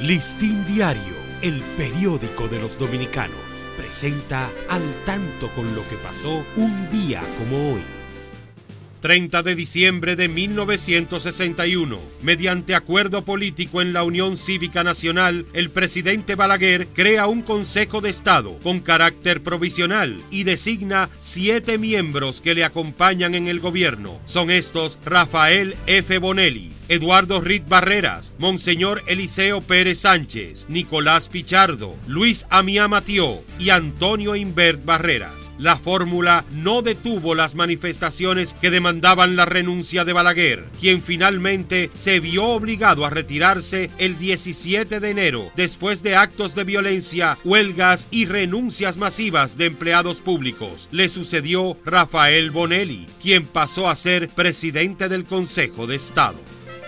Listín Diario, el periódico de los dominicanos, presenta al tanto con lo que pasó un día como hoy. 30 de diciembre de 1961. Mediante acuerdo político en la Unión Cívica Nacional, el presidente Balaguer crea un Consejo de Estado con carácter provisional y designa siete miembros que le acompañan en el gobierno. Son estos Rafael F. Bonelli, Eduardo Rit Barreras, Monseñor Eliseo Pérez Sánchez, Nicolás Pichardo, Luis Amía Matió y Antonio Invert Barreras. La fórmula no detuvo las manifestaciones que demandaban la renuncia de Balaguer, quien finalmente se vio obligado a retirarse el 17 de enero después de actos de violencia, huelgas y renuncias masivas de empleados públicos. Le sucedió Rafael Bonelli, quien pasó a ser presidente del Consejo de Estado.